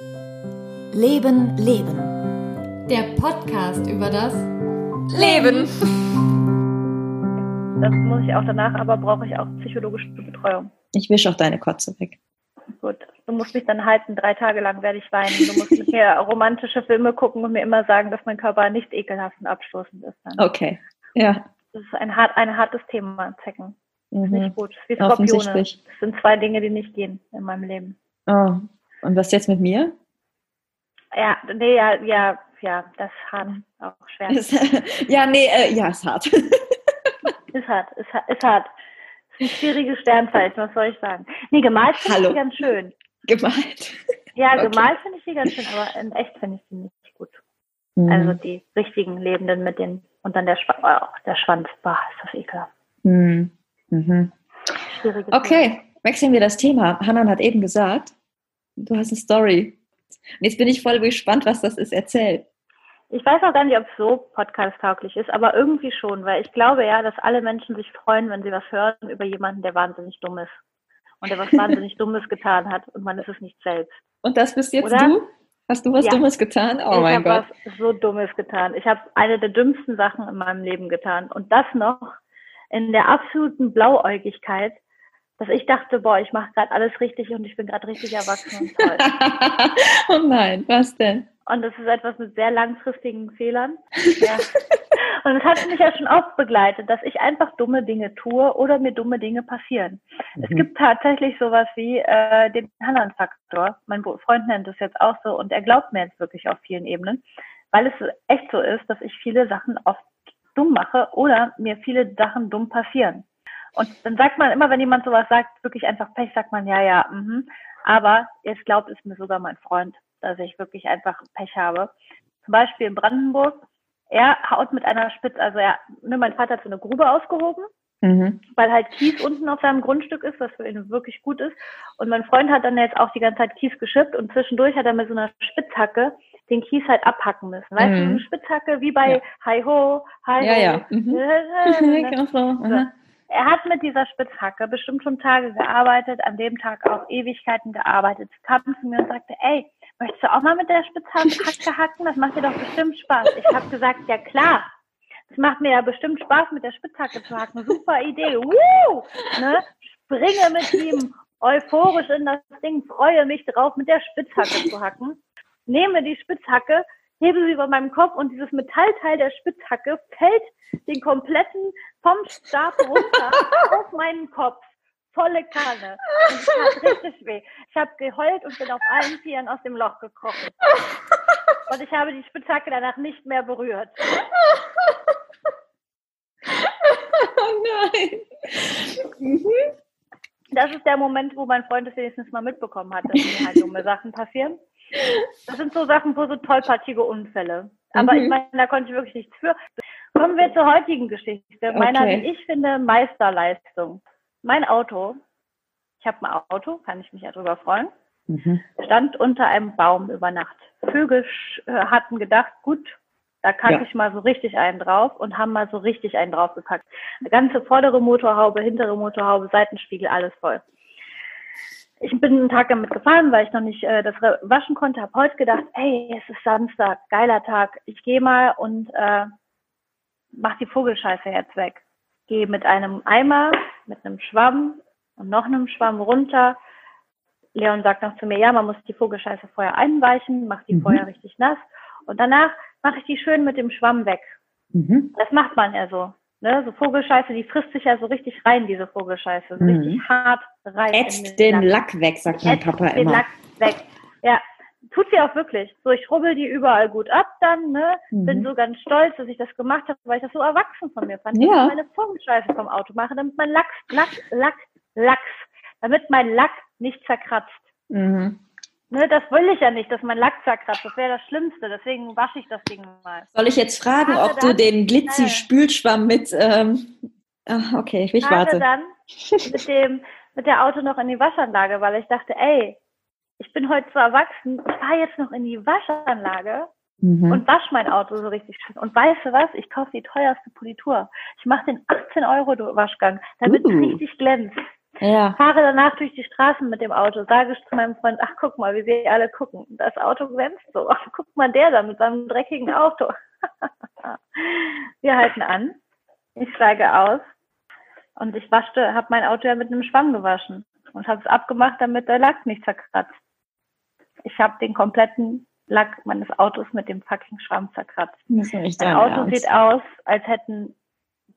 Leben, Leben. Der Podcast über das Leben. Das muss ich auch danach, aber brauche ich auch psychologische Betreuung. Ich wische auch deine Kotze weg. Gut, du musst mich dann halten, drei Tage lang werde ich weinen. Du musst mit mir romantische Filme gucken und mir immer sagen, dass mein Körper nicht ekelhaft und abstoßend ist. Dann. Okay, ja. Das ist ein, hart, ein hartes Thema, Zecken. Das ist Mhm. nicht gut. Das ist wie Skorpione. Offensichtlich. Das sind zwei Dinge, die nicht gehen in meinem Leben. Oh. Und was jetzt mit mir? Ja, nee, ja, ja, ja, das ist hart. Auch schwer. Ist, ja, nee, äh, ja, ist hart. Ist hart, ist, ist hart. Ist ein schwieriges Sternzeichen, was soll ich sagen? Nee, gemalt finde ich die ganz schön. Gemalt. Ja, Okay. gemalt finde ich die ganz schön, aber in echt finde ich die nicht gut. Mhm. Also die richtigen Lebenden mit den, und dann der, Schwa oh, der Schwanz, bah, ist das ekelhaft. Mhm. Mhm. Schwieriges Okay, wechseln wir das Thema. Hanan hat eben gesagt, du hast eine Story. Und jetzt bin ich voll gespannt, was das ist. Erzähl. Ich weiß auch gar nicht, ob es so podcast-tauglich ist, aber irgendwie schon, weil ich glaube ja, dass alle Menschen sich freuen, wenn sie was hören über jemanden, der wahnsinnig dumm ist. Und der was wahnsinnig Dummes getan hat und man ist es nicht selbst. Und das bist jetzt Oder? du? Hast du was Ja. Dummes getan? Oh ich mein habe Gott. was so Dummes getan. Ich habe eine der dümmsten Sachen in meinem Leben getan. Und das noch in der absoluten Blauäugigkeit, dass ich dachte, boah, ich mache gerade alles richtig und ich bin gerade richtig erwachsen und toll. oh nein, was denn? Und das ist etwas mit sehr langfristigen Fehlern. Ja. Und es hat mich ja schon oft begleitet, dass ich einfach dumme Dinge tue oder mir dumme Dinge passieren. Es Mhm. gibt tatsächlich sowas wie äh, den Hanan-Faktor. Mein Freund nennt es jetzt auch so und er glaubt mir jetzt wirklich auf vielen Ebenen, weil es echt so ist, dass ich viele Sachen oft dumm mache oder mir viele Sachen dumm passieren. Und dann sagt man immer, wenn jemand sowas sagt, wirklich einfach Pech, sagt man ja, ja, mhm. aber jetzt glaubt es mir sogar mein Freund, dass ich wirklich einfach Pech habe. Zum Beispiel in Brandenburg, er haut mit einer Spitze, also er, ne, mein Vater hat so eine Grube ausgehoben Mhm. weil halt Kies unten auf seinem Grundstück ist, was für ihn wirklich gut ist. Und mein Freund hat dann jetzt auch die ganze Zeit Kies geschippt und zwischendurch hat er mit so einer Spitzhacke den Kies halt abhacken müssen. Weißt du, Mhm. eine Spitzhacke wie bei Ja. Hi Ho, Hi Ja, Ho. ja. Mhm. Ne? Genau so. Er hat mit dieser Spitzhacke bestimmt schon Tage gearbeitet, an dem Tag auch Ewigkeiten gearbeitet. Kam zu mir und sagte, ey, möchtest du auch mal mit der Spitzhacke hacken? Das macht dir doch bestimmt Spaß. Ich habe gesagt, ja klar. Es macht mir ja bestimmt Spaß, mit der Spitzhacke zu hacken. Super Idee. Woo! Ne? Springe mit ihm euphorisch in das Ding, freue mich drauf, mit der Spitzhacke zu hacken. Nehme die Spitzhacke, hebe sie über meinem Kopf und dieses Metallteil der Spitzhacke fällt den kompletten vom Stab runter auf meinen Kopf. Volle Kanne. Und es tat richtig weh. Ich habe geheult und bin auf allen Vieren aus dem Loch gekrochen. Und ich habe die Spitzhacke danach nicht mehr berührt. Oh nein. Mhm. Das ist der Moment, wo mein Freund es wenigstens mal mitbekommen hat, dass mir halt dumme Sachen passieren. Das sind so Sachen, wo so tollpatschige Unfälle. Aber Mhm. ich meine, da konnte ich wirklich nichts für. Kommen wir zur heutigen Geschichte. Meiner, Okay. wie ich finde, Meisterleistung. Mein Auto, ich habe ein Auto, kann ich mich ja drüber freuen, Mhm. stand unter einem Baum über Nacht. Vögel äh, hatten gedacht, gut, da kacke Ja. ich mal so richtig einen drauf und haben mal so richtig einen draufgepackt. Eine ganze vordere Motorhaube, hintere Motorhaube, Seitenspiegel, alles voll. Ich bin einen Tag damit gefahren, weil ich noch nicht äh, das waschen konnte. Habe heute gedacht, ey, es ist Samstag, geiler Tag. Ich gehe mal und äh, mach die Vogelscheiße jetzt weg. Gehe mit einem Eimer, mit einem Schwamm und noch einem Schwamm runter. Leon sagt noch zu mir, ja, man muss die Vogelscheiße vorher einweichen, macht die Mhm. vorher richtig nass und danach mache ich die schön mit dem Schwamm weg. Mhm. Das macht man ja so. Ne? So Vogelscheiße, die frisst sich ja so richtig rein, diese Vogelscheiße. So Mhm. richtig hart rein. in Ätzt den Lack. Lack weg, sagt mein Papa den immer. Lack weg. Ja, tut sie auch wirklich. So, ich rubbel die überall gut ab dann, ne? Bin Mhm. so ganz stolz, dass ich das gemacht habe, weil ich das so erwachsen von mir fand. Ja. Dass ich meine Vogelscheiße vom Auto mache, damit mein Lachs, Lack, Lack, Lachs, damit mein Lack nicht zerkratzt. Mhm. Ne, das will ich ja nicht, dass mein Lack zerkratzt. Das wäre das Schlimmste. Deswegen wasche ich das Ding mal. Soll ich jetzt fragen, Warte ob du dann. den Glitzy-Spülschwamm mit. Ähm, ah, okay, ich warte. dann mit dem mit der Auto noch in die Waschanlage, weil ich dachte, ey, ich bin heute so erwachsen, ich fahre jetzt noch in die Waschanlage Mhm. und wasche mein Auto so richtig schön. Und weißt du was? Ich kaufe die teuerste Politur. Ich mache den 18 Euro Waschgang, damit es Uh. richtig glänzt. Ja. Fahre danach durch die Straßen mit dem Auto, sage ich zu meinem Freund, ach guck mal, wie wir alle gucken. Das Auto glänzt so. Ach, guck mal der da mit seinem dreckigen Auto. wir halten an. Ich steige aus und ich waschte, habe mein Auto ja mit einem Schwamm gewaschen und habe es abgemacht, damit der Lack nicht zerkratzt. Ich habe den kompletten Lack meines Autos mit dem fucking Schwamm zerkratzt. Das ist nicht Mein Auto Ernst. sieht aus, als hätten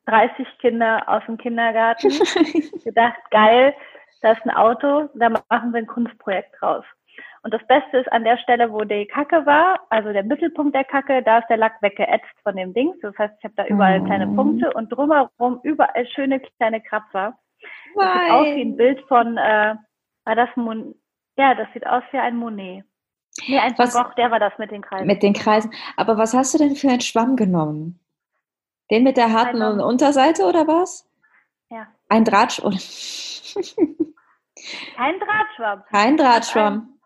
30 Kinder aus dem Kindergarten gedacht, geil, da ist ein Auto, da machen wir ein Kunstprojekt draus. Und das Beste ist an der Stelle, wo die Kacke war, also der Mittelpunkt der Kacke, da ist der Lack weggeätzt von dem Ding. Das heißt, ich habe da überall Mhm. kleine Punkte und drumherum überall schöne kleine Kratzer. Das sieht aus wie ein Bild von, äh, war das Mon ja, das sieht aus wie ein Monet. Nee, ein Van Gogh, der war das mit den Kreisen. Mit den Kreisen. Aber was hast du denn für einen Schwamm genommen? Den mit der harten Ein- Unterseite oder was? Ja. Ein Drahtschwamm. Kein Drahtschwamm. Kein Drahtschwamm.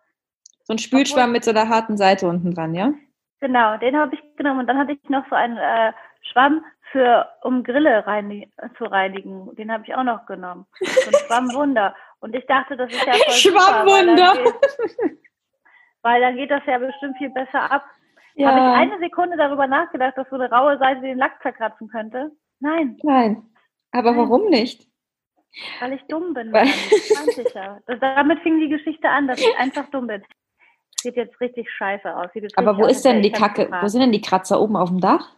So ein Spülschwamm mit so einer harten Seite unten dran, ja? Genau, den habe ich genommen. Und dann hatte ich noch so einen äh, Schwamm für, um Grille reinig zu reinigen. Den habe ich auch noch genommen. So ein Schwammwunder. Und ich dachte, das ist ja voll super, Schwammwunder. Weil dann, geht, weil dann geht das ja bestimmt viel besser ab. Habe ich eine Sekunde darüber nachgedacht, dass so eine raue Seite den Lack zerkratzen könnte? Nein, Nein. Aber Nein. warum nicht? weil ich dumm bin. Weil- sicher. Damit fing die Geschichte an, dass ich einfach dumm bin. Sieht jetzt richtig scheiße aus. Aber wo ist denn die Kacke? Wo sind denn die Kratzer oben auf dem Dach?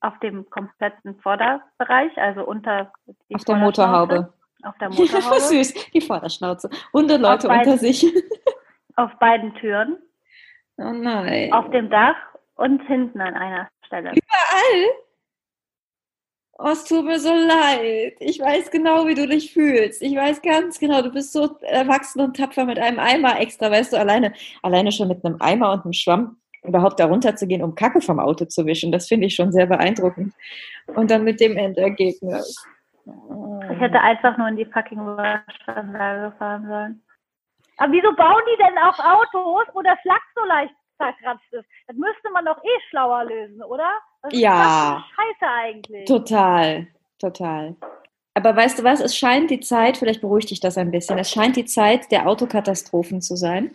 auf dem kompletten Vorderbereich, also unter Auf der Motorhaube. Auf der Motorhaube. Süß, die Vorderschnauze. Hundeleute Auf unter sich. auf beiden Türen, Oh nein. auf dem Dach und hinten an einer Stelle. Überall? Oh, es tut mir so leid. Ich weiß genau, wie du dich fühlst. Ich weiß ganz genau, du bist so erwachsen und tapfer mit einem Eimer extra, weißt du, alleine, alleine schon mit einem Eimer und einem Schwamm überhaupt da runterzugehen, um Kacke vom Auto zu wischen. Das finde ich schon sehr beeindruckend. Und dann mit dem Endergebnis. Ich hätte einfach nur in die fucking Waschanlage fahren sollen. Aber wieso bauen die denn auch Autos, wo das Lack so leicht zerkratzt ist? Das müsste man doch eh schlauer lösen, oder? Ja. das eine Scheiße eigentlich? Total, total. Aber weißt du was, es scheint die Zeit, vielleicht beruhigt dich das ein bisschen, es scheint die Zeit der Autokatastrophen zu sein.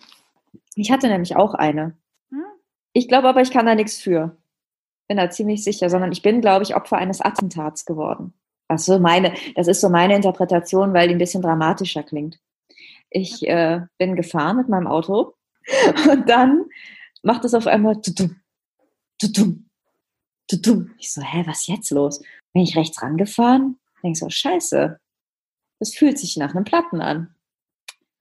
Ich hatte nämlich auch eine. Hm? Ich glaube aber, ich kann da nichts für. Bin da ziemlich sicher, sondern ich bin, glaube ich, Opfer eines Attentats geworden. Das so meine, das ist so meine Interpretation, weil die ein bisschen dramatischer klingt. Ich äh, bin gefahren mit meinem Auto und dann macht es auf einmal tutum, tutum, tutum. Ich so, hä, was ist jetzt los? Bin ich rechts rangefahren? Denk so, scheiße. Das fühlt sich nach einem Platten an.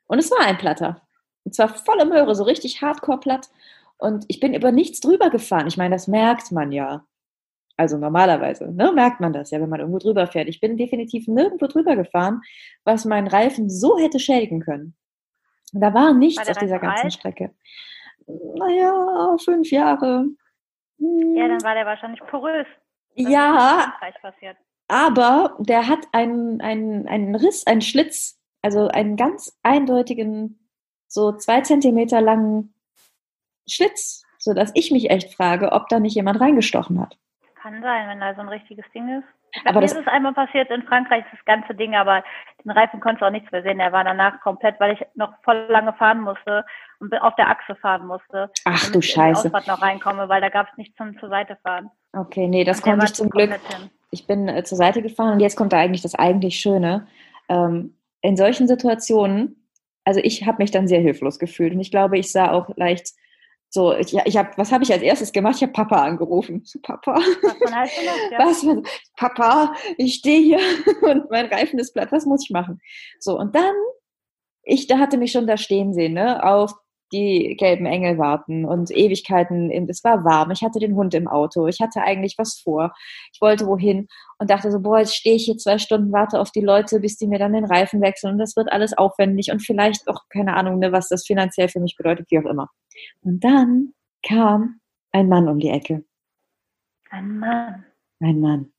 Und es war ein Platter. Und zwar volle Möhre, so richtig hardcore platt. Und ich bin über nichts drüber gefahren. Ich meine, das merkt man ja. Also normalerweise, ne, merkt man das ja, wenn man irgendwo drüber fährt. Ich bin definitiv nirgendwo drüber gefahren, was meinen Reifen so hätte schädigen können. Und da war nichts War auf dieser ganzen alt? Strecke. Naja, fünf Jahre. Hm, Ja, dann war der wahrscheinlich porös. Das ja, aber der hat einen, einen, einen Riss, einen Schlitz, also einen ganz eindeutigen, so zwei Zentimeter langen Schlitz, sodass ich mich echt frage, ob da nicht jemand reingestochen hat. Kann sein, wenn da so ein richtiges Ding ist. Aber Mir das- ist es einmal passiert in Frankreich, das ganze Ding, aber den Reifen konntest du auch nichts mehr sehen. Der war danach komplett, weil ich noch voll lange fahren musste und auf der Achse fahren musste. Ach du ich in die Scheiße. Ausfahrt noch reinkomme, weil da gab es nichts zum zur Seite fahren. Okay, nee, das Und konnte ich zum Glück. hin. Ich bin äh, zur Seite gefahren und jetzt kommt da eigentlich das eigentlich Schöne. Ähm, in solchen Situationen, also ich habe mich dann sehr hilflos gefühlt und ich glaube, ich sah auch leicht so, ich, ich habe, was habe ich als erstes gemacht? Ich habe Papa angerufen. So, Papa, Was ja. was, Papa, ich stehe hier und mein Reifen ist platt, was muss ich machen? So, und dann, ich da hatte mich schon da stehen sehen, ne, auf die gelben Engel warten und Ewigkeiten, es war warm, ich hatte den Hund im Auto, ich hatte eigentlich was vor, ich wollte wohin und dachte so, boah, jetzt stehe ich hier zwei Stunden, warte auf die Leute, bis die mir dann den Reifen wechseln. Und das wird alles aufwendig und vielleicht auch, keine Ahnung, ne, was das finanziell für mich bedeutet, wie auch immer. Und dann kam ein Mann um die Ecke, Ein Mann. ein Mann.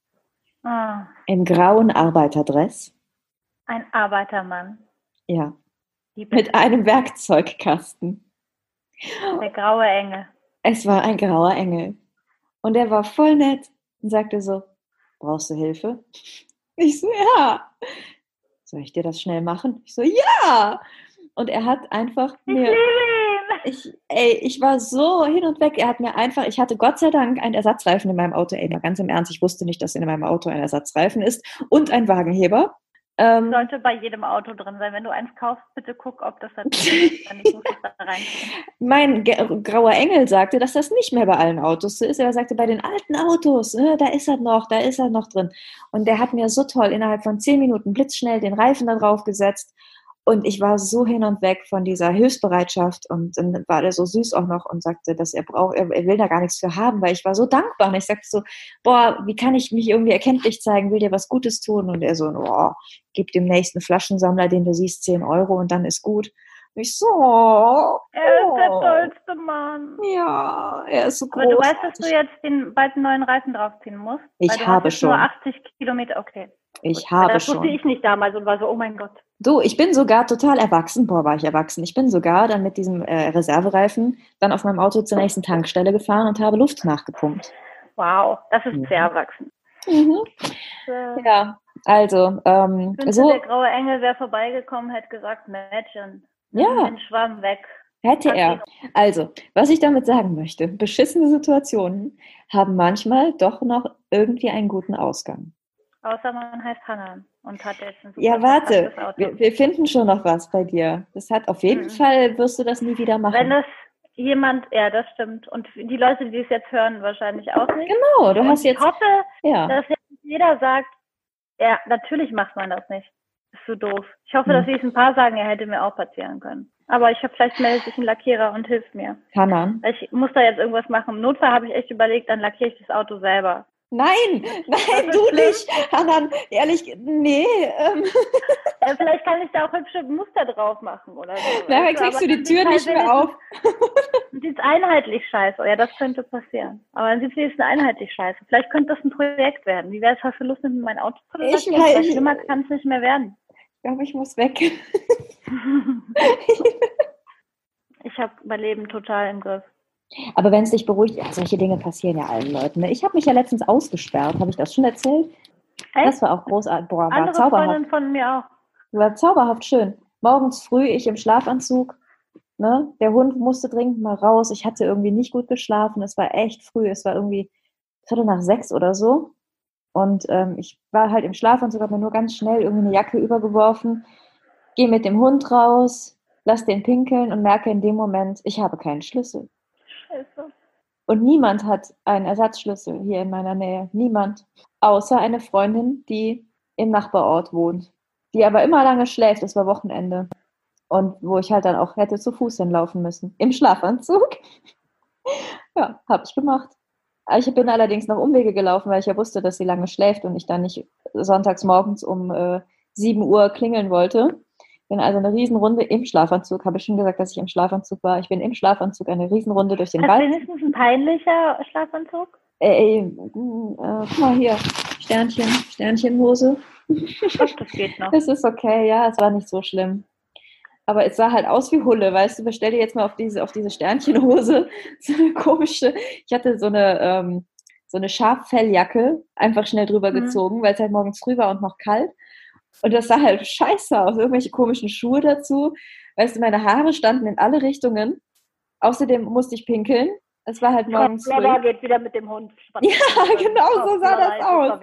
Oh, im grauen Arbeiterdress, ein Arbeitermann. ja, mit einem Werkzeugkasten. der graue Engel. Es war ein grauer Engel. Und er war voll nett und sagte so, brauchst du Hilfe? Ich so, ja. soll ich dir das schnell machen? Ich so, ja! Und er hat einfach mir, ich, ey, ich war so hin und weg. Er hat mir einfach, ich hatte Gott sei Dank einen Ersatzreifen in meinem Auto. Ey, mal ganz im Ernst, ich wusste nicht, dass in meinem Auto ein Ersatzreifen ist und ein Wagenheber. Ähm, Sollte bei jedem Auto drin sein. Wenn du eins kaufst, bitte guck, ob das da drin ist. Dann das da rein. mein grauer Engel sagte, dass das nicht mehr bei allen Autos so ist. Er sagte, bei den alten Autos, äh, da ist er noch, da ist er noch drin. Und der hat mir so toll innerhalb von zehn Minuten blitzschnell den Reifen da drauf gesetzt. Und ich war so hin und weg von dieser Hilfsbereitschaft. Und dann war der so süß auch noch und sagte, dass er braucht, er, er will da gar nichts für haben, weil ich war so dankbar. Und ich sagte so, boah, wie kann ich mich irgendwie erkenntlich zeigen, will dir was Gutes tun? Und er so, boah, gib dem nächsten Flaschensammler, den du siehst, 10 Euro und dann ist gut. Und ich so, oh, Er ist der oh. tollste Mann. Ja, er ist so groß. Aber du weißt, dass du jetzt den bald einen neuen Reifen draufziehen musst? Ich habe jetzt Nur schon. 80 Kilometer, okay. Ich Gut. habe das wusste schon. ich nicht damals und war so, oh mein Gott. Du, ich bin sogar total erwachsen. Boah, war ich erwachsen. Ich bin sogar dann mit diesem äh, Reservereifen dann auf meinem Auto zur nächsten Tankstelle gefahren und habe Luft nachgepumpt. Wow, das ist Mhm. sehr erwachsen. Äh, Ja, also, ähm, so der graue Engel wäre vorbeigekommen, hätte gesagt, Mädchen, Ja. den Schwamm weg. hätte er. Also, was ich damit sagen möchte, beschissene Situationen haben manchmal doch noch irgendwie einen guten Ausgang. Außer man heißt Hannah und hat jetzt ein Ja, warte, wir, wir finden schon noch was bei dir. Das hat auf jeden Mhm. Fall, wirst du das nie wieder machen. Wenn es jemand, ja, das stimmt. Und die Leute, die es jetzt hören, wahrscheinlich auch nicht. genau, du und hast jetzt, Ich hoffe, ja. dass jetzt jeder sagt, ja, natürlich macht man das nicht. Ist so doof. Ich hoffe, Hm. dass jetzt ein paar sagen, er hätte mir auch passieren können. Aber ich habe vielleicht meldet sich ein Lackierer und hilft mir. Hanan. Ich muss da jetzt irgendwas machen. Im Notfall habe ich echt überlegt, dann lackiere ich das Auto selber. Nein, nein, ist du nicht. Hanan, ehrlich, nee. Ähm, Ja, vielleicht kann ich da auch hübsche Muster drauf machen oder so. nachher kriegst du die Tür nicht halt mehr auf. wenigstens- Sieht einheitlich scheiße. Ja, das könnte passieren. Aber dann sieht es einheitlich scheiße. Vielleicht könnte das ein Projekt werden. Wie wäre es halt für Lust, mit mein Auto zu Ich Weil Schlimmer kann es nicht mehr werden. Ich glaube, ich muss weg. Ich habe mein Leben total im Griff. Aber wenn es dich beruhigt, ja, solche Dinge passieren ja allen Leuten. Ne? Ich habe mich ja letztens ausgesperrt. Habe ich das schon erzählt? Echt? Das war auch großartig. Boah, war Andere zauberhaft. Freundin von mir auch. War zauberhaft schön. Morgens früh, ich im Schlafanzug. Ne? Der Hund musste dringend mal raus. Ich hatte irgendwie nicht gut geschlafen. Es war echt früh. Es war irgendwie Viertel nach sechs oder so. Und ähm, ich war halt im Schlafanzug, habe mir nur ganz schnell irgendwie eine Jacke übergeworfen, gehe mit dem Hund raus, lass den pinkeln und merke in dem Moment, ich habe keinen Schlüssel. Und niemand hat einen Ersatzschlüssel hier in meiner Nähe. Niemand. Außer eine Freundin, die im Nachbarort wohnt. Die aber immer lange schläft. Es war Wochenende. Und wo ich halt dann auch hätte zu Fuß hinlaufen müssen. Im Schlafanzug. ja, ich gemacht. Ich bin allerdings noch Umwege gelaufen, weil ich ja wusste, dass sie lange schläft und ich dann nicht sonntags morgens um äh, 7 Uhr klingeln wollte. Bin also eine Riesenrunde im Schlafanzug. Habe ich schon gesagt, dass ich im Schlafanzug war. Ich bin im Schlafanzug eine Riesenrunde durch den Hast Wald. du wenigstens ein peinlicher Schlafanzug? Ey, äh, guck mal hier, Sternchen, Sternchenhose. Das geht noch. Es ist okay, ja, es war nicht so schlimm. Aber es sah halt aus wie Hulle, weißt du, bestell dir jetzt mal auf diese, auf diese Sternchenhose so eine komische, ich hatte so eine, ähm, so eine Schaffelljacke einfach schnell drüber Mhm. gezogen, weil es halt morgens früh war und noch kalt. Und das sah halt scheiße aus, irgendwelche komischen Schuhe dazu. Weißt du, meine Haare standen in alle Richtungen. Außerdem musste ich pinkeln. Es war halt morgens früh. Geht wieder mit dem Hund. Ja, genau so sah das aus.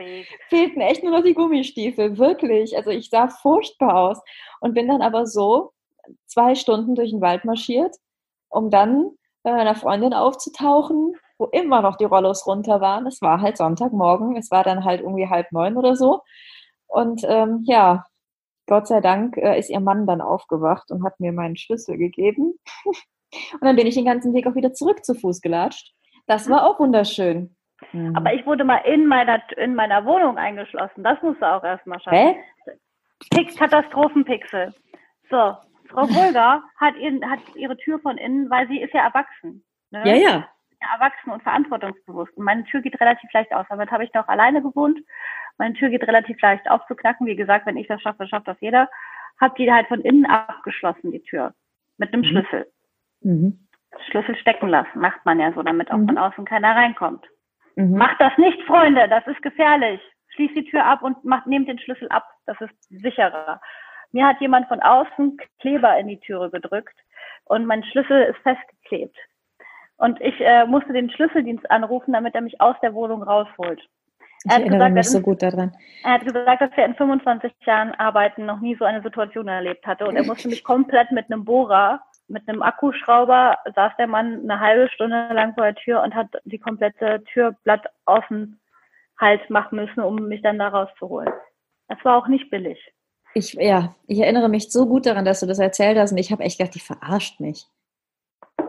fehlten echt nur noch die Gummistiefel, wirklich. Also ich sah furchtbar aus und bin dann aber so zwei Stunden durch den Wald marschiert, um dann bei meiner Freundin aufzutauchen, wo immer noch die Rollos runter waren. Es war halt Sonntagmorgen, es war dann halt irgendwie halb neun oder so. Und ähm, ja, Gott sei Dank äh, ist ihr Mann dann aufgewacht und hat mir meinen Schlüssel gegeben. und dann bin ich den ganzen Weg auch wieder zurück zu Fuß gelatscht. Das war auch wunderschön. Mhm. Aber ich wurde mal in meiner, in meiner Wohnung eingeschlossen. Das musst du auch erstmal schaffen. Hä? Pix Katastrophenpixel. So, Frau Bulger hat, ihren, hat ihre Tür von innen, weil sie ist ja erwachsen. Ne? Ja, ja. Ja, erwachsen und verantwortungsbewusst. Und meine Tür geht relativ leicht aus. Damit habe ich noch alleine gewohnt. Meine Tür geht relativ leicht aufzuknacken. Wie gesagt, wenn ich das schaffe, schafft das jeder. Hab die halt von innen abgeschlossen, die Tür. Mit einem Mhm. Schlüssel. Mhm. Schlüssel stecken lassen. Macht man ja so, damit auch Mhm. von außen keiner reinkommt. Mhm. Macht das nicht, Freunde. Das ist gefährlich. Schließt die Tür ab und macht, nehmt den Schlüssel ab. Das ist sicherer. Mir hat jemand von außen Kleber in die Türe gedrückt und mein Schlüssel ist festgeklebt. Und ich äh, musste den Schlüsseldienst anrufen, damit er mich aus der Wohnung rausholt. Ich erinnere gesagt, mich so gut daran. Er hat gesagt, dass er in 25 Jahren Arbeiten noch nie so eine Situation erlebt hatte. Und er musste mich komplett mit einem Bohrer, mit einem Akkuschrauber, saß der Mann eine halbe Stunde lang vor der Tür und hat die komplette Türblatt außen halt machen müssen, um mich dann da rauszuholen. Das war auch nicht billig. Ich, ja, ich erinnere mich so gut daran, dass du das erzählt hast und ich habe echt gedacht, die verarscht mich.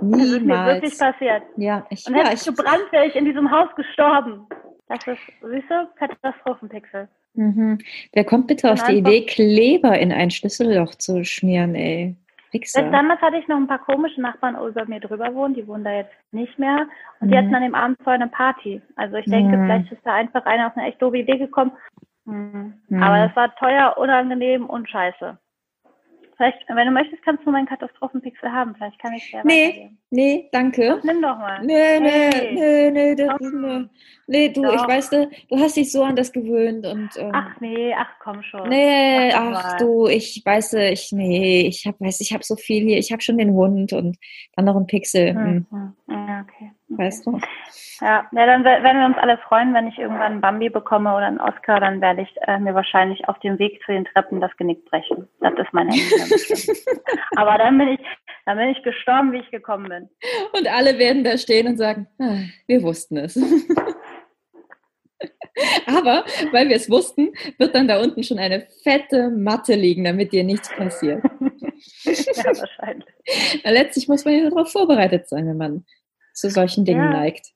Niemals. Das ist mir wirklich passiert. Ja, ich, und ja, hätte ich gebrannt, wäre ich in diesem Haus gestorben. Das ist, du, Katastrophenpixel. Mhm. Wer kommt bitte auf die Idee, Kleber in ein Schlüsselloch zu schmieren, ey? Fixer. Damals hatte ich noch ein paar komische Nachbarn über mir drüber wohnen, die wohnen da jetzt nicht mehr. Und mhm. die hatten an dem Abend vorher eine Party. Also ich denke, mhm. vielleicht ist da einfach einer auf eine echt doofe Idee gekommen. Mhm. Aber das war teuer, unangenehm und scheiße. Vielleicht, wenn du möchtest, kannst du meinen Katastrophenpixel haben. Vielleicht kann ich dir Nee, nee, danke. Ach, nimm doch mal. Nee, nee, hey. nee, nee, das, nee. Nee, du, doch. ich weiß, du, du hast dich so an das gewöhnt und. Ähm, ach nee, ach komm schon. Nee, ach, ach du, ich weiß, ich, nee, ich hab, weiß, ich habe so viel hier. Ich habe schon den Hund und dann noch einen Pixel. Hm. Hm. Ja, okay. Weißt du? Ja, ja, dann werden wir uns alle freuen, wenn ich irgendwann einen Bambi bekomme oder einen Oscar, dann werde ich äh, mir wahrscheinlich auf dem Weg zu den Treppen das Genick brechen. Das ist mein Ende. Aber dann bin ich, dann bin ich gestorben, wie ich gekommen bin. Und alle werden da stehen und sagen, ah, wir wussten es. Aber weil wir es wussten, wird dann da unten schon eine fette Matte liegen, damit dir nichts passiert. ja, wahrscheinlich. Letztlich muss man ja darauf vorbereitet sein, wenn man zu solchen Dingen ja. neigt.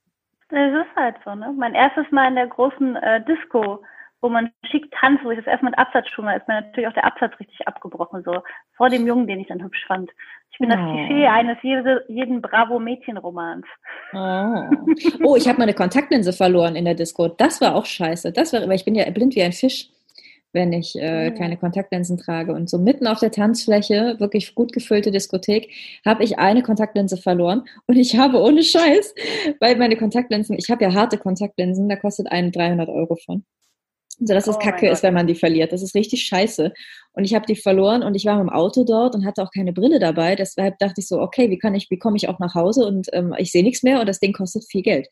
Das ist halt so, ne? Mein erstes Mal in der großen äh, Disco, wo man schick tanzt, wo ich das erstmal mit Absatzschuhen war, ist mir natürlich auch der Absatz richtig abgebrochen, so vor dem Jungen, den ich dann hübsch fand. Ich bin oh. das Klischee eines jede, jeden Bravo-Mädchen-Romans. Oh. oh, ich habe meine Kontaktlinse verloren in der Disco. Das war auch scheiße. Das war, weil ich bin ja blind wie ein Fisch wenn ich äh, keine Kontaktlinsen trage. Und so mitten auf der Tanzfläche, wirklich gut gefüllte Diskothek, habe ich eine Kontaktlinse verloren. Und ich habe ohne Scheiß, weil meine Kontaktlinsen, ich habe ja harte Kontaktlinsen, da kostet einen 300 Euro von. So dass es oh kacke ist, wenn man die verliert. Das ist richtig scheiße. Und ich habe die verloren und ich war mit dem Auto dort und hatte auch keine Brille dabei. Deshalb dachte ich so, okay, wie kann ich, wie komme ich auch nach Hause und ähm, ich sehe nichts mehr und das Ding kostet viel Geld.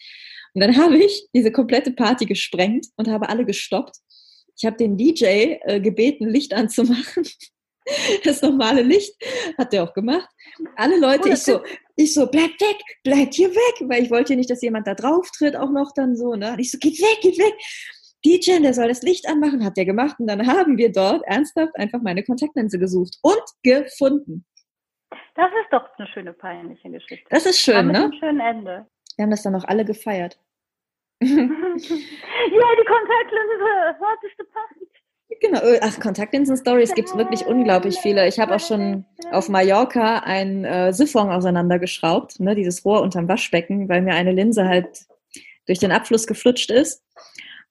Und dann habe ich diese komplette Party gesprengt und habe alle gestoppt ich habe den DJ äh, gebeten, Licht anzumachen. Das normale Licht hat er auch gemacht. Alle Leute, oh, ich so, ich so, bleibt weg, bleibt hier weg, weil ich wollte ja nicht, dass jemand da drauf tritt, auch noch dann so, ne? Und ich so, geht weg, geht weg. DJ, der soll das Licht anmachen, hat der gemacht. Und dann haben wir dort ernsthaft einfach meine Kontaktlinse gesucht und gefunden. Das ist doch eine schöne peinliche Geschichte. Das ist schön, ne? Mit einem schönen Ende. Wir haben das dann noch alle gefeiert. ja, die Kontaktlinse, hattest du passend. Genau, äh, ach, Kontaktlinsen-Stories gibt es wirklich unglaublich viele. Ich habe auch schon auf Mallorca ein äh, Siphon auseinandergeschraubt, ne, dieses Rohr unterm Waschbecken, weil mir eine Linse halt durch den Abfluss geflutscht ist.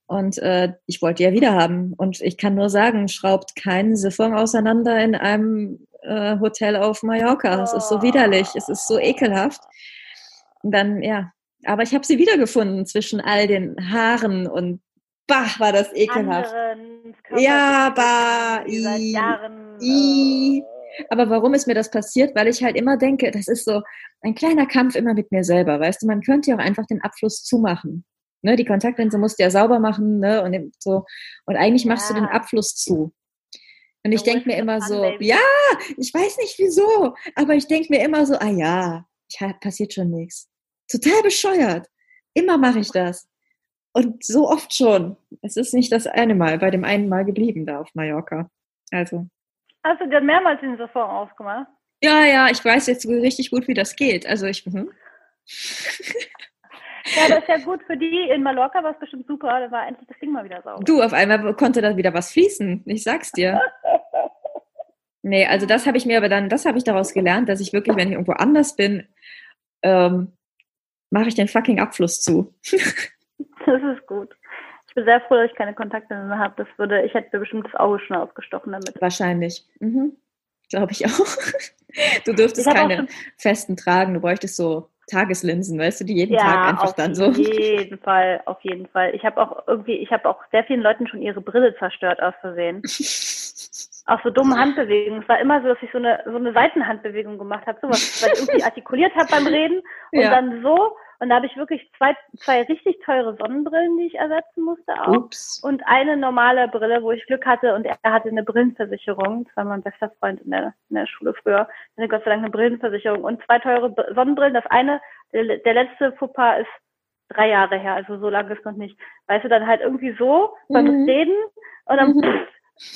Und äh, ich wollte ja wieder haben. Und ich kann nur sagen, schraubt keinen Siphon auseinander in einem äh, Hotel auf Mallorca. Es ist so widerlich, es ist so ekelhaft. Und dann, ja, aber ich habe sie wiedergefunden zwischen all den Haaren und bah, war das ekelhaft. ja, bah, i, Jahren, i. Aber warum ist mir das passiert? Weil ich halt immer denke, das ist so ein kleiner Kampf immer mit mir selber. Weißt du, man könnte ja auch einfach den Abfluss zumachen. Ne, die Kontaktlinse musst du ja sauber machen, ne, und so. Und eigentlich machst ja. du den Abfluss zu. Und ich denke mir immer so, Baby. ja, ich weiß nicht wieso, aber ich denke mir immer so, ah ja, passiert schon nichts. Total bescheuert. Immer mache ich das. Und so oft schon. Es ist nicht das eine Mal, bei dem einen Mal geblieben da auf Mallorca. Also. Hast du dir mehrmals den Sofort aufgemacht? Ja, ja, ich weiß jetzt richtig gut, wie das geht. Also ich. Hm. Ja, das ist ja gut für die. In Mallorca war es bestimmt super. Da war endlich das Ding mal wieder sauber. Du, auf einmal konnte da wieder was fließen. Ich sag's dir. nee, also das habe ich mir aber dann, das habe ich daraus gelernt, dass ich wirklich, wenn ich irgendwo anders bin, ähm, mache ich den fucking Abfluss zu. das ist gut. Ich bin sehr froh, dass ich keine Kontakte mehr habe. Das würde, ich hätte bestimmt das Auge schon ausgestochen damit. Wahrscheinlich. Mhm. Glaube ich auch. Du dürftest keine festen tragen. Du bräuchtest so Tageslinsen, weißt du, die jeden Tag einfach auf dann so. jeden Fall, auf jeden Fall. Ich habe auch irgendwie, ich habe auch sehr vielen Leuten schon ihre Brille zerstört aus Versehen. Auch so dumme Handbewegungen. Es war immer so, dass ich so eine, so eine Seitenhandbewegung gemacht habe, sowas, weil ich irgendwie artikuliert habe beim Reden und Ja. dann so. Und da habe ich wirklich zwei, zwei richtig teure Sonnenbrillen, die ich ersetzen musste auch. Ups. Und eine normale Brille, wo ich Glück hatte und er hatte eine Brillenversicherung. Das war mein bester Freund in der, in der Schule früher. Er hatte Gott sei Dank eine Brillenversicherung und zwei teure Sonnenbrillen. Das eine, der, der letzte Fauxpas ist drei Jahre her, also so lange ist noch nicht. Weißt du, dann halt irgendwie so beim Mhm. Reden und dann Mhm. pff,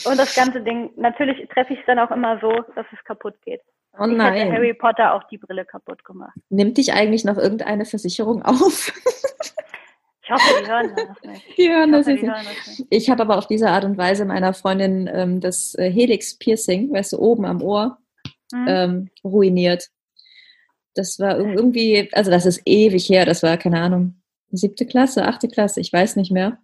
und das ganze Ding. Natürlich treffe ich es dann auch immer so, dass es kaputt geht. Oh ich hätte nein. Harry Potter auch die Brille kaputt gemacht. Nimmt dich eigentlich noch irgendeine Versicherung auf? Ich hoffe, die hören das nicht. Die hören Ich das hoffe, die nicht. hören das nicht. Ich habe aber auf diese Art und Weise meiner Freundin ähm, das äh, Helix-Piercing, weißt du, oben am Ohr, Mhm. ähm, ruiniert. Das war irg- irgendwie, also das ist ewig her, das war, keine Ahnung, siebte Klasse, achte Klasse, ich weiß nicht mehr.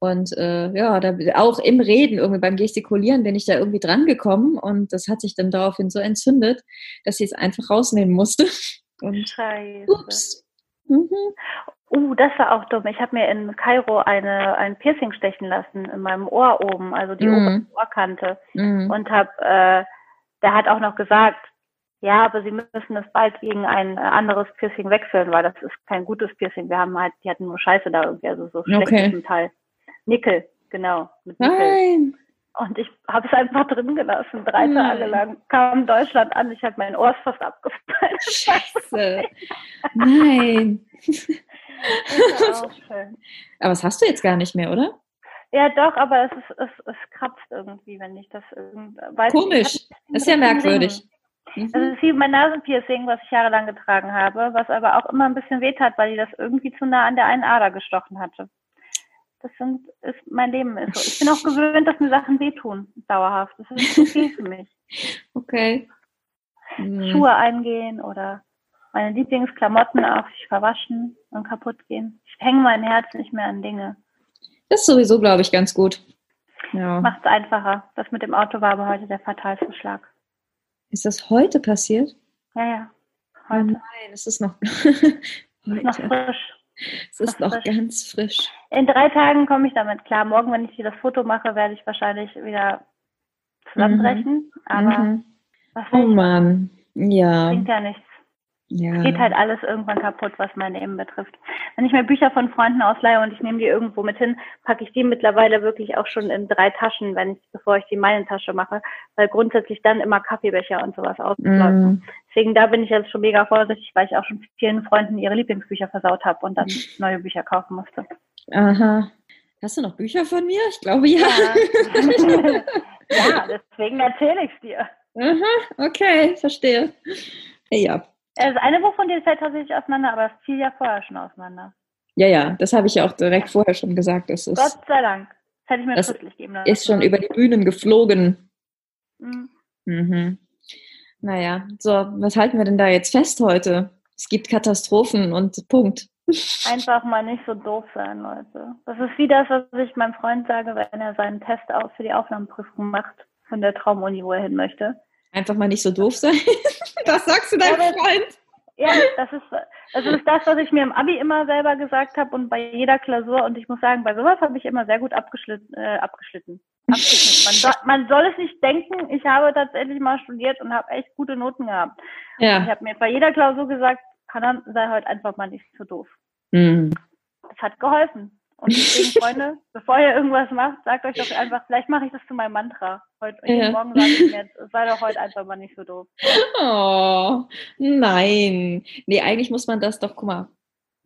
Und äh, ja, da, auch im Reden, irgendwie beim Gestikulieren bin ich da irgendwie dran gekommen und das hat sich dann daraufhin so entzündet, dass sie es einfach rausnehmen musste. Und Scheiße. ups. Mhm. Uh, das war auch dumm. Ich habe mir in Kairo eine, ein Piercing stechen lassen in meinem Ohr oben, also die Mhm. obere Ohrkante. Mhm. Und hab, äh, der hat auch noch gesagt, ja, aber Sie müssen es bald gegen ein anderes Piercing wechseln, weil das ist kein gutes Piercing. Wir haben halt, die hatten nur Scheiße da irgendwie, also so schlechtes Okay. Metall. Nickel, genau, mit Nickel. Nein. Und ich habe es einfach drin gelassen, drei Nein. Tage lang. Kam Deutschland an, ich habe mein Ohr fast abgefallen. Scheiße. Nein. Aber das hast du jetzt gar nicht mehr, oder? Ja, doch, aber es, ist, es, es kratzt irgendwie, wenn ich das irgendwie weiß. Komisch. ich Das ist ja merkwürdig. Das ist wie mein Nasenpiercing, was ich jahrelang getragen habe, was aber auch immer ein bisschen wehtat, weil die das irgendwie zu nah an der einen Ader gestochen hatte. Das sind, ist, mein Leben ist so. Ich bin auch gewöhnt, dass mir Sachen wehtun, dauerhaft. Das ist zu viel für mich. Okay. Schuhe eingehen oder meine Lieblingsklamotten auch sich verwaschen und kaputt gehen. Ich hänge mein Herz nicht mehr an Dinge. Das ist sowieso, glaube ich, ganz gut. Ja. Macht es einfacher. Das mit dem Auto war aber heute der fatalste Schlag. Ist das heute passiert? Ja, ja. Oh Heute. nein, es ist noch Noch heute. frisch. Es ist noch frisch. ganz frisch. In drei Tagen komme ich damit klar. Morgen, wenn ich dir das Foto mache, werde ich wahrscheinlich wieder zusammenbrechen. Aber Mhm. Oh Mann. Ja. bringt ja nichts. Ja. Geht halt alles irgendwann kaputt, was mein Leben betrifft. Wenn ich mir Bücher von Freunden ausleihe und ich nehme die irgendwo mit hin, packe ich die mittlerweile wirklich auch schon in drei Taschen, wenn ich, bevor ich die in meine Tasche mache, weil grundsätzlich dann immer Kaffeebecher und sowas auslaufen. Mhm. Deswegen da bin ich jetzt schon mega vorsichtig, weil ich auch schon vielen Freunden ihre Lieblingsbücher versaut habe und dann neue Bücher kaufen musste. Aha. Hast du noch Bücher von mir? Ich glaube ja. Ja, ja deswegen erzähle ich es dir. Aha, okay, verstehe. Ja. Das eine Buch von dir fällt tatsächlich auseinander, aber es fiel ja vorher schon auseinander. Ja, ja, das habe ich ja auch direkt vorher schon gesagt. Das ist, Gott sei Dank. Das hätte ich mir Das schriftlich geben lassen. ist schon über die Bühnen geflogen. Mhm. Mhm. Naja, so, was halten wir denn da jetzt fest heute? Es gibt Katastrophen und Punkt. Einfach mal nicht so doof sein, Leute. Das ist wie das, was ich meinem Freund sage, wenn er seinen Test auch für die Aufnahmeprüfung macht von der Traumuni, wo er hin möchte. Einfach mal nicht so doof sein. Das sagst du deinem Ja, Freund. Ja, das ist, das ist das, was ich mir im Abi immer selber gesagt habe und bei jeder Klausur. Und ich muss sagen, bei sowas habe ich immer sehr gut abgeschlitten. Äh, abgeschlitten. abgeschnitten. Man, soll, man soll es nicht denken, ich habe tatsächlich mal studiert und habe echt gute Noten gehabt. Ich Ja. habe mir bei jeder Klausur gesagt, Hanan, sei heute einfach mal nicht so doof. Mhm. Das hat geholfen. Und deswegen, Freunde, bevor ihr irgendwas macht, sagt euch doch einfach, vielleicht mache ich das zu meinem Mantra. Heute, Ja. Morgen sage ich mir jetzt, sei doch heute einfach mal nicht so doof. Oh, nein. Nee, eigentlich muss man das doch, guck mal,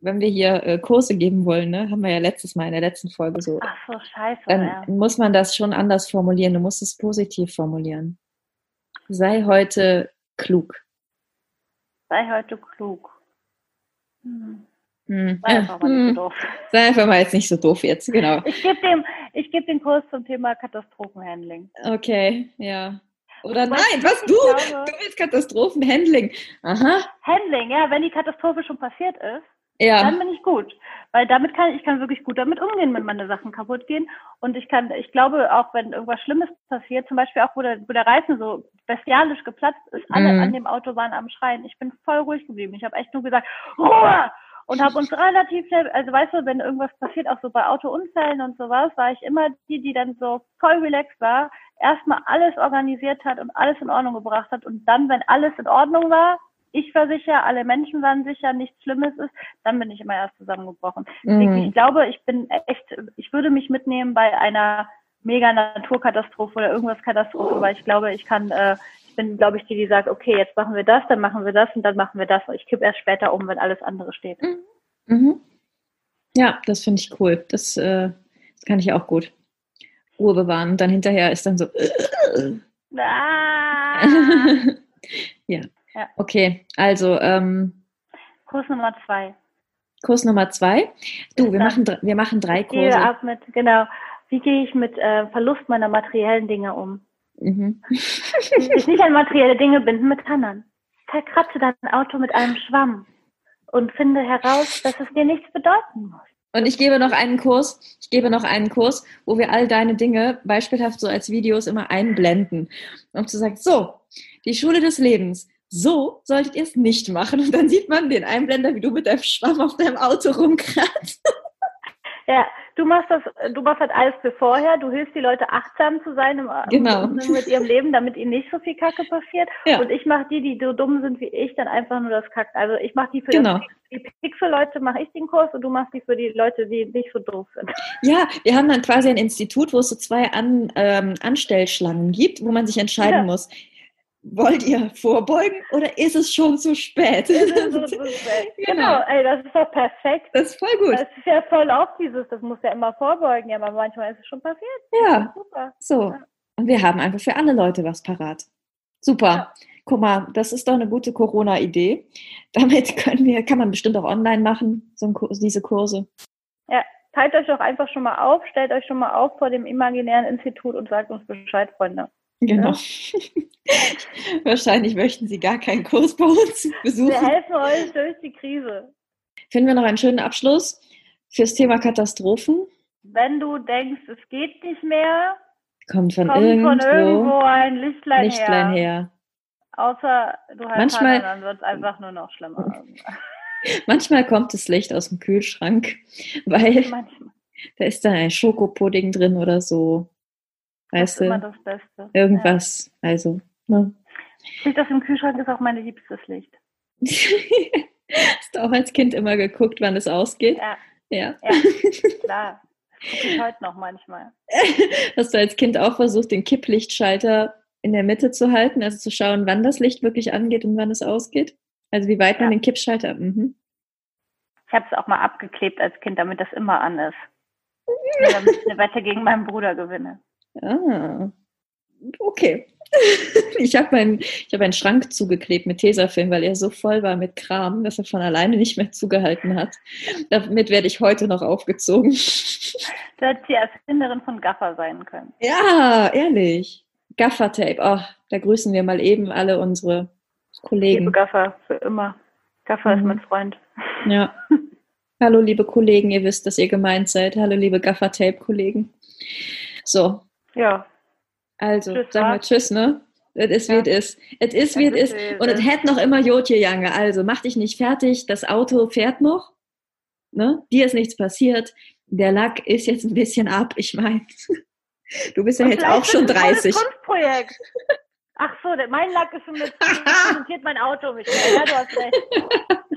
wenn wir hier äh, Kurse geben wollen, ne, haben wir ja letztes Mal in der letzten Folge so, Ach so, scheiße. dann ja. muss man das schon anders formulieren. Du musst es positiv formulieren. Sei heute klug. Sei heute klug. Hm. Hm. Sei einfach mal nicht Hm. so doof. Sei einfach mal jetzt nicht so doof jetzt, genau. Ich gebe dem, ich gebe den Kurs zum Thema Katastrophenhandling. Okay, ja. Oder Wobei nein, was du? glaube- Du willst Katastrophenhandling. Aha. Handling, ja, wenn die Katastrophe schon passiert ist, Ja. Dann bin ich gut. Weil damit kann ich kann wirklich gut damit umgehen, wenn meine Sachen kaputt gehen. Und ich kann, ich glaube auch, wenn irgendwas Schlimmes passiert, zum Beispiel auch, wo der, wo der Reifen so bestialisch geplatzt ist, alle Mhm. an dem Auto waren am Schreien. Ich bin voll ruhig geblieben. Ich habe echt nur gesagt, Ruhe! Und habe uns relativ schnell, also weißt du, wenn irgendwas passiert, auch so bei Autounfällen und sowas, war ich immer die, die dann so voll relaxed war, erstmal alles organisiert hat und alles in Ordnung gebracht hat und dann, wenn alles in Ordnung war, ich war sicher, alle Menschen waren sicher, nichts Schlimmes ist, dann bin ich immer erst zusammengebrochen. Mhm. Ich glaube, ich bin echt, ich würde mich mitnehmen bei einer mega Naturkatastrophe oder irgendwas Katastrophe, weil ich glaube, ich kann, äh, bin, glaube ich, die, die sagt, okay, jetzt machen wir das, dann machen wir das und dann machen wir das. Und ich kippe erst später um, wenn alles andere steht. Mhm. Ja, das finde ich cool. Das, äh, das kann ich auch gut. Ruhe bewahren und dann hinterher ist dann so. Ah! ja. Ja. Okay, also ähm, Kurs Nummer zwei. Kurs Nummer zwei. Du, wir machen, wir machen drei Ich gehe Kurse. ab mit, genau, wie gehe ich mit äh, Verlust meiner materiellen Dinge um? Mhm. Sich nicht an materielle Dinge binden mit Tannern. Verkratze dein Auto mit einem Schwamm und finde heraus, dass es dir nichts bedeuten muss. Und ich gebe noch einen Kurs, ich gebe noch einen Kurs, wo wir all deine Dinge beispielhaft so als Videos immer einblenden. Um zu sagen, so, die Schule des Lebens, so solltet ihr es nicht machen. Und dann sieht man den Einblender, wie du mit deinem Schwamm auf deinem Auto rumkratzt. Ja, du machst das, du machst halt alles für vorher. Du hilfst die Leute achtsam zu sein im, Genau. mit ihrem Leben, damit ihnen nicht so viel Kacke passiert. Ja. Und ich mache die, die so dumm sind wie ich, dann einfach nur das Kacken. Also ich mache die für Genau. das, die Pixel-Leute mache ich den Kurs und du machst die für die Leute, die nicht so doof sind. Ja, wir haben dann quasi ein Institut, wo es so zwei An, ähm, Anstellschlangen gibt, wo man sich entscheiden Ja. muss. Wollt ihr vorbeugen oder ist es schon zu spät? genau, ey, das ist doch perfekt. Das ist voll gut. Das ist ja voll auch dieses, das muss ja immer vorbeugen, ja, aber manchmal ist es schon passiert. Ja, Super. so. Und wir haben einfach für alle Leute was parat. Super. Ja. Guck mal, das ist doch eine gute Corona-Idee. Damit können wir, kann man bestimmt auch online machen, so ein Kurs, diese Kurse. Teilt euch doch einfach schon mal auf, stellt euch schon mal auf vor dem imaginären Institut und sagt uns Bescheid, Freunde. Genau. Wahrscheinlich möchten Sie gar keinen Kurs bei uns Wir besuchen. helfen euch durch die Krise. Finden wir noch einen schönen Abschluss fürs Thema Katastrophen? Wenn du denkst, es geht nicht mehr, Kommt von kommt irgendwo, von irgendwo ein Lichtlein, Lichtlein her. her. Außer du hast Manchmal- Manchmal, dann wird es einfach nur noch schlimmer. Manchmal kommt das Licht aus dem Kühlschrank, weil Manchmal. da ist dann ein Schokopudding drin oder so. Das Weißt ist immer du? das Beste. Irgendwas. Also, ne? Ja. Licht aus dem Kühlschrank ist auch mein liebstes Licht. Hast du auch als Kind immer geguckt, wann es ausgeht? Ja, Ja. ja, klar. Das gucke ich heute noch manchmal. Hast du als Kind auch versucht, den Kipplichtschalter in der Mitte zu halten, also zu schauen, wann das Licht wirklich angeht und wann es ausgeht? Also wie weit man Ja. den Kippschalter. Mhm. Ich habe es auch mal abgeklebt als Kind, damit das immer an ist. Damit ich eine Wette gegen meinen Bruder gewinne. Ah. Okay. Ich habe meinen, ich hab einen Schrank zugeklebt mit Tesafilm, weil er so voll war mit Kram, dass er von alleine nicht mehr zugehalten hat. Damit werde ich heute noch aufgezogen. Du hättest die Erfinderin von Gaffer sein können. Ja, ehrlich. Gaffertape. Oh, da grüßen wir mal eben alle unsere Liebe Kollegen. Gaffer, für immer. Gaffer ist Mhm. mein Freund. Ja. Hallo, liebe Kollegen, ihr wisst, dass ihr gemeint seid. Hallo, liebe Gaffertape-Kollegen. So, Ja, also, Tschüss, wir was? Tschüss, ne? Es ist, wie Ja. es ist. Es ist, wie Es ist, wie Und es hätte noch immer Jotje Jange. Also, mach dich nicht fertig. Das Auto fährt noch. Ne? Dir ist nichts passiert. Der Lack ist jetzt ein bisschen ab. Ich meine, du bist ja Und jetzt auch schon wird es ein tolles 30. Kunstprojekt. Ach so, mein Lack ist schon mit, präsentiert mein Auto mehr. Ja, du hast recht.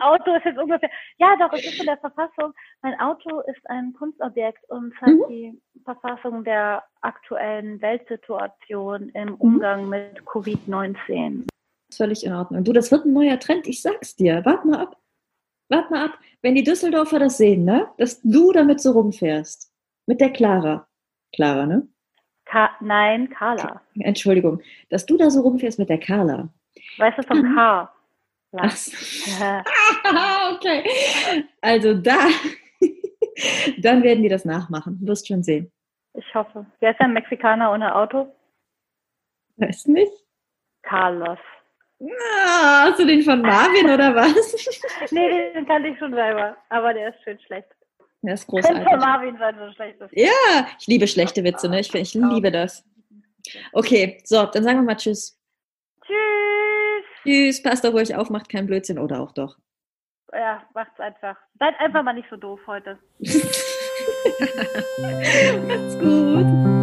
Auto ist jetzt ungefähr, ja doch, es ist in der Verfassung, mein Auto ist ein Kunstobjekt und hat Mhm. die Verfassung der aktuellen Weltsituation Mhm. im Umgang mit Covid-19. Völlig in Ordnung. Du, das wird ein neuer Trend. Ich sag's dir. Wart mal ab. Wart mal ab. Wenn die Düsseldorfer das sehen, ne? Dass du damit so rumfährst. Mit der Clara. Clara, ne? Ka Nein, Carla. Entschuldigung. Dass du da so rumfährst mit der Carla. Weißt du vom Mhm. K? Was? okay. Also da, dann werden die das nachmachen. Du Wirst schon sehen. Ich hoffe. Wer ist ein Mexikaner ohne Auto? Weiß nicht. Carlos. Na, hast du den von Marvin oder was? nee, den kann ich schon selber, aber der ist schön schlecht. Der ist großartig. Von Marvin sein, so schlecht ist. Ja, ich liebe schlechte Witze, ne? Ich, ich liebe das. Okay, so, dann sagen wir mal Tschüss. Tschüss, passt auf euch auf, macht keinen Blödsinn oder auch doch. Ja, macht's einfach. Seid einfach mal nicht so doof heute. macht's gut.